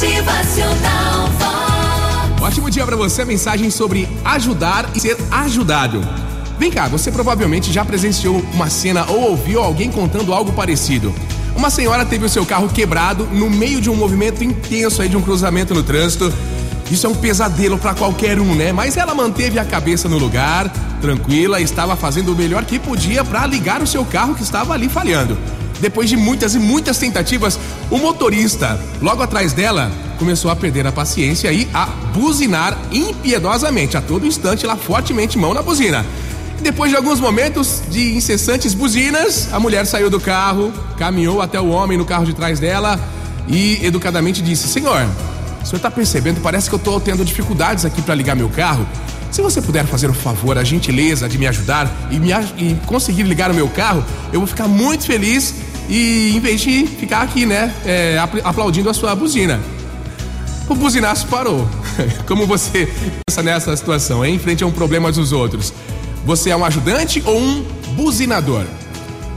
Motivacional Vox. Ótimo dia pra você, mensagem sobre ajudar e ser ajudado. Vem cá, você provavelmente já presenciou uma cena ou ouviu alguém contando algo parecido. Uma senhora teve o seu carro quebrado no meio de um movimento intenso aí de um cruzamento no trânsito. Isso é um pesadelo pra qualquer um, né? Mas ela manteve a cabeça no lugar, tranquila, estava fazendo o melhor que podia pra ligar o seu carro que estava ali falhando. Depois de muitas e muitas tentativas, o motorista, logo atrás dela, começou a perder a paciência e a buzinar impiedosamente, a todo instante, lá fortemente mão na buzina. Depois de alguns momentos de incessantes buzinas, a mulher saiu do carro, caminhou até o homem no carro de trás dela e educadamente disse: Senhor, o senhor está percebendo? Parece que eu estou tendo dificuldades aqui para ligar meu carro. Se você puder fazer o favor, a gentileza de me ajudar e, me, e conseguir ligar o meu carro, eu vou ficar muito feliz e em vez de ficar aqui, né, é, apl- aplaudindo a sua buzina. O buzinaço parou. Como você pensa nessa situação, hein? Em frente a um problema dos outros? Você é um ajudante ou um buzinador?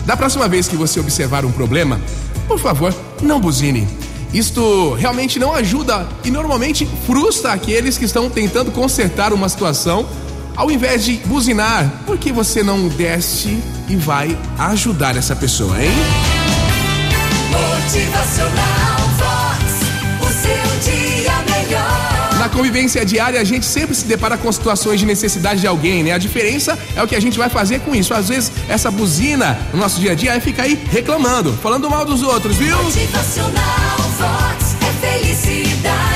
Da próxima vez que você observar um problema, por favor, não buzine. Isto realmente não ajuda e normalmente frustra aqueles que estão tentando consertar uma situação. Ao invés de buzinar, por que você não desce e vai ajudar essa pessoa, hein? Motivacional Vox. O seu dia melhor. Na convivência diária, a gente sempre se depara com situações de necessidade de alguém, né? A diferença é o que a gente vai fazer com isso. Às vezes, essa buzina no nosso dia a dia é ficar aí reclamando, falando mal dos outros, viu? Motivacional Vox. É felicidade,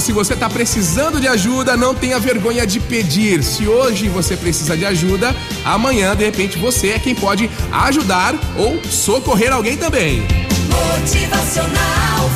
se você tá precisando de ajuda, não tenha vergonha de pedir. Se hoje você precisa de ajuda, amanhã, de repente, você é quem pode ajudar ou socorrer alguém também. Motivacional